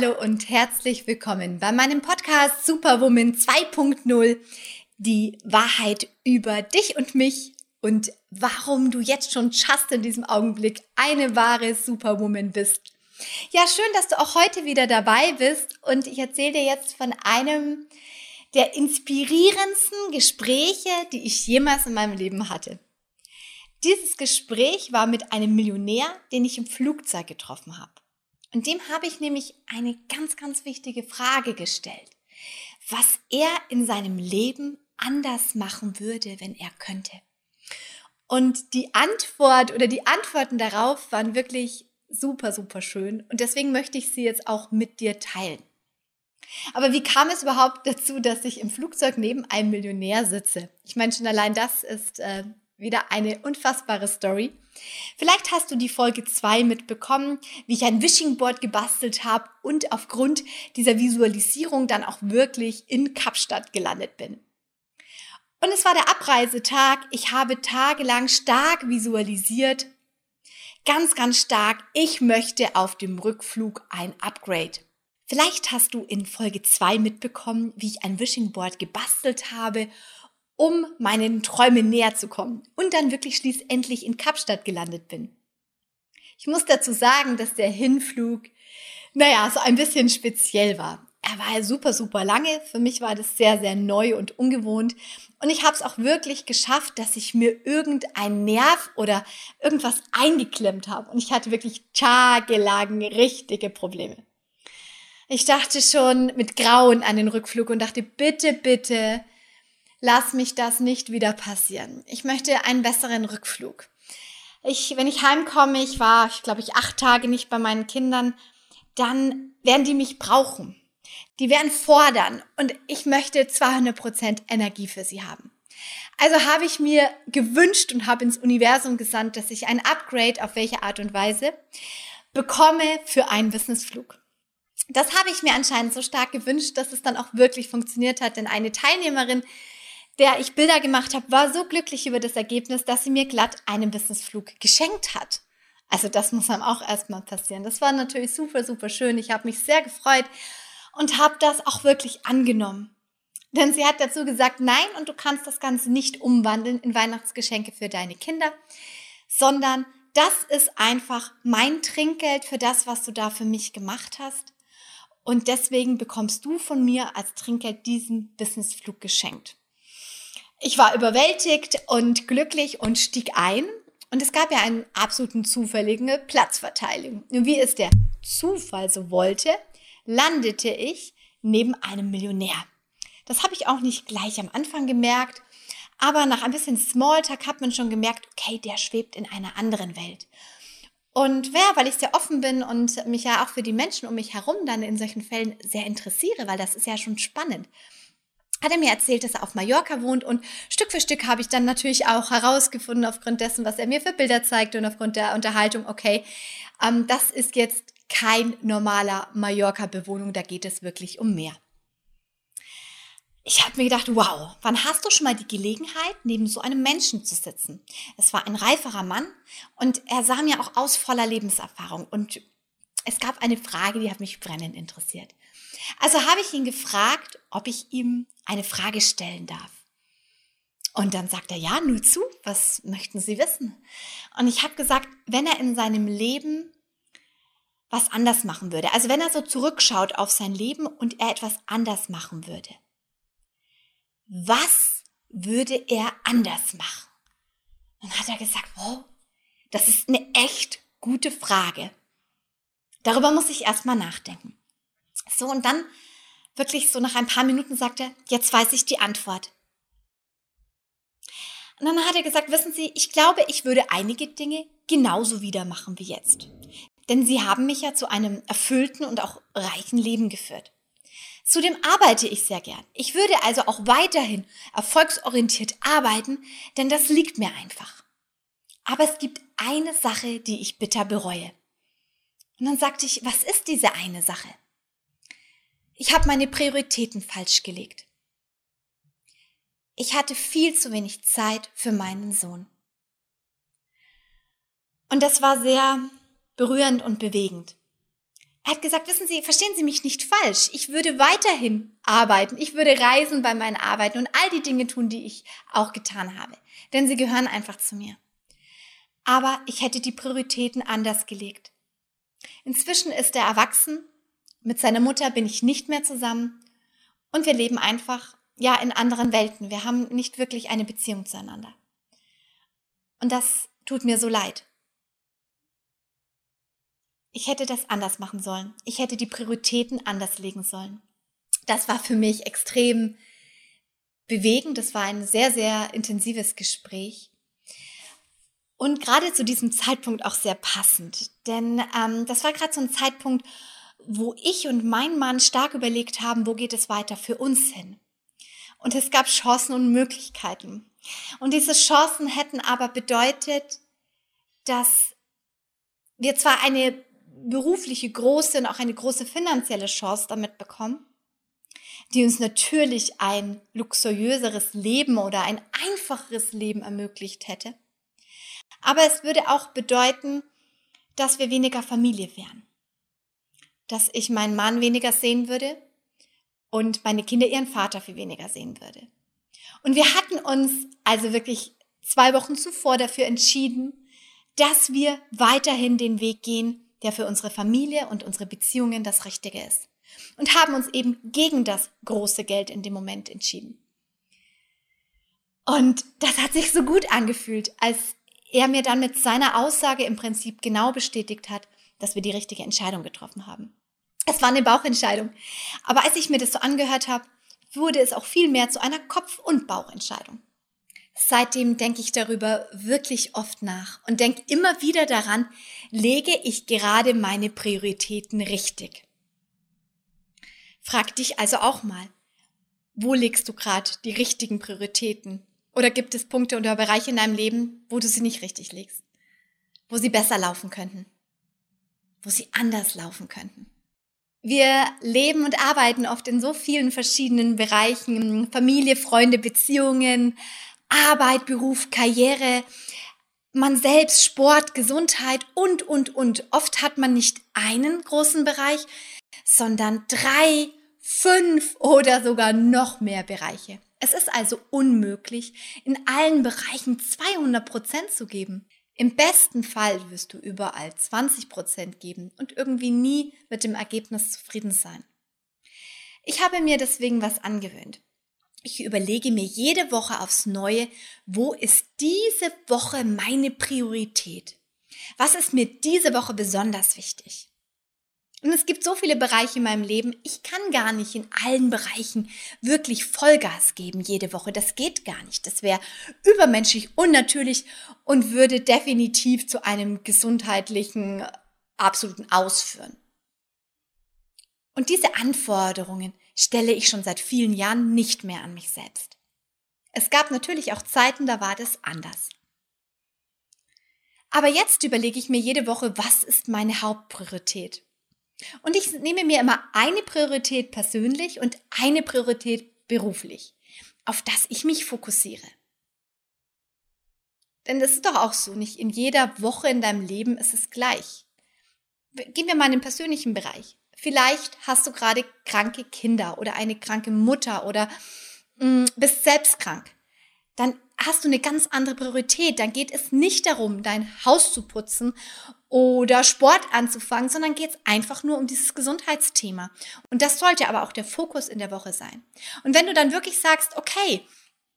hallo und herzlich willkommen bei meinem Podcast Superwoman 2.0, die Wahrheit über dich und mich und warum du jetzt schon just in diesem Augenblick eine wahre Superwoman bist. Ja, schön, dass du auch heute wieder dabei bist und ich erzähle dir jetzt von einem der inspirierendsten Gespräche, die ich jemals in meinem Leben hatte. Dieses Gespräch war mit einem Millionär, den ich im Flugzeug getroffen habe. Und dem habe ich nämlich eine ganz, ganz wichtige Frage gestellt. Was er in seinem Leben anders machen würde, wenn er könnte. Und die Antwort oder die Antworten darauf waren wirklich super, super schön. Und deswegen möchte ich sie jetzt auch mit dir teilen. Aber wie kam es überhaupt dazu, dass ich im Flugzeug neben einem Millionär sitze? Ich meine, schon allein das ist äh, wieder eine unfassbare Story. Vielleicht hast du die Folge 2 mitbekommen, wie ich ein Wishing Board gebastelt habe und aufgrund dieser Visualisierung dann auch wirklich in Kapstadt gelandet bin. Und es war der Abreisetag. Ich habe tagelang stark visualisiert. Ganz, ganz stark. Ich möchte auf dem Rückflug ein Upgrade. Vielleicht hast du in Folge 2 mitbekommen, wie ich ein Wishing Board gebastelt habe um meinen Träumen näher zu kommen und dann wirklich schließlich in Kapstadt gelandet bin. Ich muss dazu sagen, dass der Hinflug, naja, so ein bisschen speziell war. Er war super, super lange. Für mich war das sehr, sehr neu und ungewohnt. Und ich habe es auch wirklich geschafft, dass ich mir irgendein Nerv oder irgendwas eingeklemmt habe. Und ich hatte wirklich tagelang richtige Probleme. Ich dachte schon mit Grauen an den Rückflug und dachte, bitte, bitte, lass mich das nicht wieder passieren. Ich möchte einen besseren Rückflug. Ich, wenn ich heimkomme, ich war, ich glaube ich, acht Tage nicht bei meinen Kindern, dann werden die mich brauchen. Die werden fordern und ich möchte 200 Prozent Energie für sie haben. Also habe ich mir gewünscht und habe ins Universum gesandt, dass ich ein Upgrade auf welche Art und Weise bekomme für einen Businessflug. Das habe ich mir anscheinend so stark gewünscht, dass es dann auch wirklich funktioniert hat, denn eine Teilnehmerin der ich Bilder gemacht habe, war so glücklich über das Ergebnis, dass sie mir glatt einen Businessflug geschenkt hat. Also das muss einem auch erstmal passieren. Das war natürlich super, super schön. Ich habe mich sehr gefreut und habe das auch wirklich angenommen. Denn sie hat dazu gesagt, nein, und du kannst das Ganze nicht umwandeln in Weihnachtsgeschenke für deine Kinder, sondern das ist einfach mein Trinkgeld für das, was du da für mich gemacht hast. Und deswegen bekommst du von mir als Trinkgeld diesen Businessflug geschenkt. Ich war überwältigt und glücklich und stieg ein. Und es gab ja einen absoluten zufälligen Platzverteilung. Und wie es der Zufall so wollte, landete ich neben einem Millionär. Das habe ich auch nicht gleich am Anfang gemerkt, aber nach ein bisschen Smalltalk hat man schon gemerkt, okay, der schwebt in einer anderen Welt. Und wer, weil ich sehr offen bin und mich ja auch für die Menschen um mich herum dann in solchen Fällen sehr interessiere, weil das ist ja schon spannend hat er mir erzählt, dass er auf Mallorca wohnt und Stück für Stück habe ich dann natürlich auch herausgefunden, aufgrund dessen, was er mir für Bilder zeigte und aufgrund der Unterhaltung, okay, ähm, das ist jetzt kein normaler Mallorca-Bewohnung, da geht es wirklich um mehr. Ich habe mir gedacht, wow, wann hast du schon mal die Gelegenheit, neben so einem Menschen zu sitzen? Es war ein reiferer Mann und er sah mir auch aus voller Lebenserfahrung und es gab eine Frage, die hat mich brennend interessiert. Also habe ich ihn gefragt, ob ich ihm eine Frage stellen darf. Und dann sagt er, ja, nur zu, was möchten Sie wissen? Und ich habe gesagt, wenn er in seinem Leben was anders machen würde, also wenn er so zurückschaut auf sein Leben und er etwas anders machen würde, was würde er anders machen? Dann hat er gesagt, wow, das ist eine echt gute Frage. Darüber muss ich erstmal nachdenken. So, und dann wirklich so nach ein paar Minuten sagt er, jetzt weiß ich die Antwort. Und dann hat er gesagt, wissen Sie, ich glaube, ich würde einige Dinge genauso wieder machen wie jetzt. Denn Sie haben mich ja zu einem erfüllten und auch reichen Leben geführt. Zudem arbeite ich sehr gern. Ich würde also auch weiterhin erfolgsorientiert arbeiten, denn das liegt mir einfach. Aber es gibt eine Sache, die ich bitter bereue. Und dann sagte ich, was ist diese eine Sache? Ich habe meine Prioritäten falsch gelegt. Ich hatte viel zu wenig Zeit für meinen Sohn. Und das war sehr berührend und bewegend. er hat gesagt, wissen Sie, verstehen Sie mich nicht falsch. Ich würde weiterhin arbeiten. Ich würde reisen bei meinen Arbeiten und all die Dinge tun, die ich auch getan habe. Denn sie gehören einfach zu mir. Aber ich hätte die Prioritäten anders gelegt. Inzwischen ist er erwachsen. Mit seiner Mutter bin ich nicht mehr zusammen. Und wir leben einfach, ja, in anderen Welten. Wir haben nicht wirklich eine Beziehung zueinander. Und das tut mir so leid. Ich hätte das anders machen sollen. Ich hätte die Prioritäten anders legen sollen. Das war für mich extrem bewegend. Das war ein sehr, sehr intensives Gespräch. Und gerade zu diesem Zeitpunkt auch sehr passend. Denn ähm, das war gerade so ein Zeitpunkt, wo ich und mein Mann stark überlegt haben, wo geht es weiter für uns hin. Und es gab Chancen und Möglichkeiten. Und diese Chancen hätten aber bedeutet, dass wir zwar eine berufliche große und auch eine große finanzielle Chance damit bekommen, die uns natürlich ein luxuriöseres Leben oder ein einfacheres Leben ermöglicht hätte. Aber es würde auch bedeuten, dass wir weniger Familie wären. Dass ich meinen Mann weniger sehen würde und meine Kinder ihren Vater viel weniger sehen würde. Und wir hatten uns also wirklich zwei Wochen zuvor dafür entschieden, dass wir weiterhin den Weg gehen, der für unsere Familie und unsere Beziehungen das Richtige ist. Und haben uns eben gegen das große Geld in dem Moment entschieden. Und das hat sich so gut angefühlt, als er mir dann mit seiner Aussage im Prinzip genau bestätigt hat, dass wir die richtige Entscheidung getroffen haben. Es war eine Bauchentscheidung. Aber als ich mir das so angehört habe, wurde es auch viel mehr zu einer Kopf- und Bauchentscheidung. Seitdem denke ich darüber wirklich oft nach und denke immer wieder daran, lege ich gerade meine Prioritäten richtig? Frag dich also auch mal, wo legst du gerade die richtigen Prioritäten? Oder gibt es Punkte oder Bereiche in deinem Leben, wo du sie nicht richtig legst? Wo sie besser laufen könnten? Wo sie anders laufen könnten? Wir leben und arbeiten oft in so vielen verschiedenen Bereichen, Familie, Freunde, Beziehungen, Arbeit, Beruf, Karriere, man selbst, Sport, Gesundheit und, und, und. Oft hat man nicht einen großen Bereich, sondern drei, fünf oder sogar noch mehr Bereiche. Es ist also unmöglich, in allen Bereichen 200 Prozent zu geben. Im besten Fall wirst du überall 20 Prozent geben und irgendwie nie mit dem Ergebnis zufrieden sein. Ich habe mir deswegen was angewöhnt. Ich überlege mir jede Woche aufs Neue, wo ist diese Woche meine Priorität? Was ist mir diese Woche besonders wichtig? Und es gibt so viele Bereiche in meinem Leben, ich kann gar nicht in allen Bereichen wirklich Vollgas geben jede Woche. Das geht gar nicht. Das wäre übermenschlich unnatürlich und würde definitiv zu einem gesundheitlichen absoluten Ausführen. Und diese Anforderungen, stelle ich schon seit vielen Jahren nicht mehr an mich selbst. Es gab natürlich auch Zeiten, da war das anders. Aber jetzt überlege ich mir jede Woche, was ist meine Hauptpriorität? Und ich nehme mir immer eine Priorität persönlich und eine Priorität beruflich, auf das ich mich fokussiere. Denn das ist doch auch so, nicht in jeder Woche in deinem Leben ist es gleich. Gehen wir mal in den persönlichen Bereich. Vielleicht hast du gerade kranke Kinder oder eine kranke Mutter oder mh, mm, bist selbst krank. Dann hast du eine ganz andere Priorität. Dann geht es nicht darum, dein Haus zu putzen oder Sport anzufangen, sondern geht es einfach nur um dieses Gesundheitsthema. Und das sollte aber auch der Fokus in der Woche sein. Und wenn du dann wirklich sagst, okay,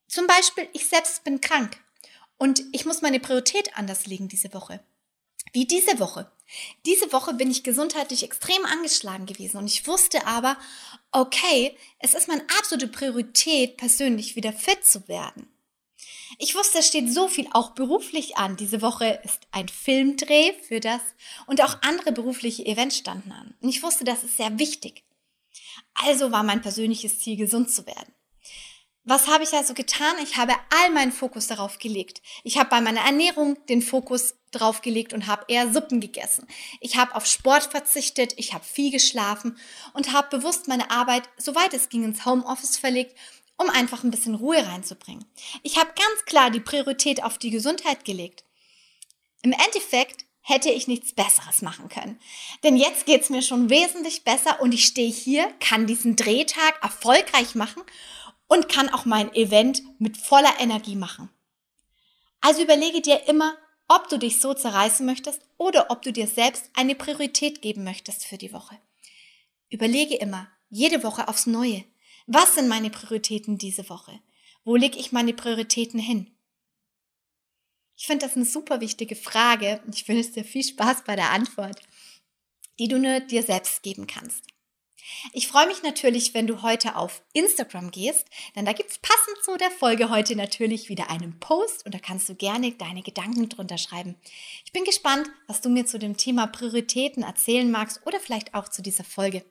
zum Beispiel, ich selbst bin krank und ich muss meine Priorität anders legen diese Woche. Wie diese Woche. Diese Woche bin ich gesundheitlich extrem angeschlagen gewesen und ich wusste aber, okay, es ist meine absolute Priorität, persönlich wieder fit zu werden. Ich wusste, es steht so viel auch beruflich an. Diese Woche ist ein Filmdreh für das und auch andere berufliche Events standen an. Und ich wusste, das ist sehr wichtig. Also war mein persönliches Ziel, gesund zu werden. Was habe ich also getan? Ich habe all meinen Fokus darauf gelegt. Ich habe bei meiner Ernährung den Fokus drauf gelegt und habe eher Suppen gegessen. Ich habe auf Sport verzichtet, ich habe viel geschlafen und habe bewusst meine Arbeit, soweit es ging, ins Homeoffice verlegt, um einfach ein bisschen Ruhe reinzubringen. Ich habe ganz klar die Priorität auf die Gesundheit gelegt. Im Endeffekt hätte ich nichts Besseres machen können. Denn jetzt geht's mir schon wesentlich besser und ich stehe hier, kann diesen Drehtag erfolgreich machen und kann auch mein Event mit voller Energie machen. Also überlege dir immer, ob du dich so zerreißen möchtest oder ob du dir selbst eine Priorität geben möchtest für die Woche. Überlege immer, jede Woche aufs Neue. Was sind meine Prioritäten diese Woche? Wo lege ich meine Prioritäten hin? Ich finde das eine super wichtige Frage und ich wünsche dir viel Spaß bei der Antwort, die du nur dir selbst geben kannst. Ich freue mich natürlich, wenn du heute auf Instagram gehst, denn da gibt es passend zu der Folge heute natürlich wieder einen Post und da kannst du gerne deine Gedanken drunter schreiben. Ich bin gespannt, was du mir zu dem Thema Prioritäten erzählen magst oder vielleicht auch zu dieser Folge.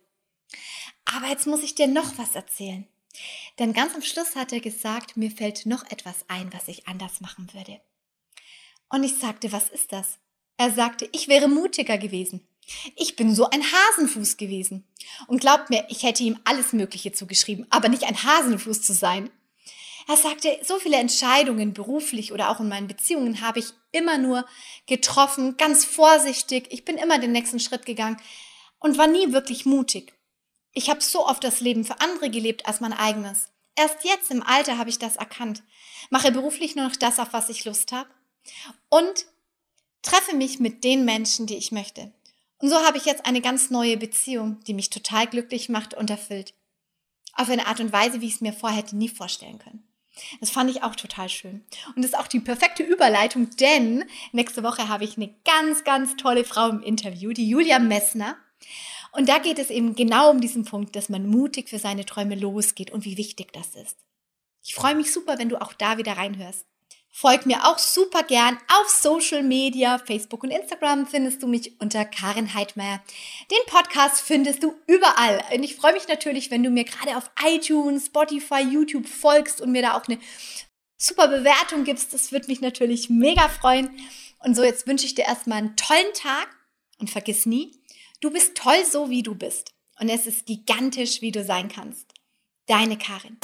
Aber jetzt muss ich dir noch was erzählen. Denn ganz am Schluss hat er gesagt, mir fällt noch etwas ein, was ich anders machen würde. Und ich sagte, was ist das? Er sagte, ich wäre mutiger gewesen. Ich bin so ein Hasenfuß gewesen. Und glaubt mir, ich hätte ihm alles Mögliche zugeschrieben, aber nicht ein Hasenfuß zu sein. Er sagte, so viele Entscheidungen beruflich oder auch in meinen Beziehungen habe ich immer nur getroffen, ganz vorsichtig. Ich bin immer den nächsten Schritt gegangen und war nie wirklich mutig. Ich habe so oft das Leben für andere gelebt als mein eigenes. Erst jetzt im Alter habe ich das erkannt. Mache beruflich nur noch das, auf was ich Lust habe. Und treffe mich mit den Menschen, die ich möchte. Und so habe ich jetzt eine ganz neue Beziehung, die mich total glücklich macht und erfüllt. Auf eine Art und Weise, wie ich es mir vorher hätte nie vorstellen können. Das fand ich auch total schön. Und das ist auch die perfekte Überleitung, denn nächste Woche habe ich eine ganz, ganz tolle Frau im Interview, die Julia Messner. Und da geht es eben genau um diesen Punkt, dass man mutig für seine Träume losgeht und wie wichtig das ist. Ich freue mich super, wenn du auch da wieder reinhörst. Folg mir auch super gern auf Social Media, Facebook und Instagram findest du mich unter Karin Heidmeier. Den Podcast findest du überall. Und ich freue mich natürlich, wenn du mir gerade auf iTunes, Spotify, YouTube folgst und mir da auch eine super Bewertung gibst. Das würde mich natürlich mega freuen. Und so, jetzt wünsche ich dir erstmal einen tollen Tag und vergiss nie, du bist toll so, wie du bist. Und es ist gigantisch, wie du sein kannst. Deine Karin.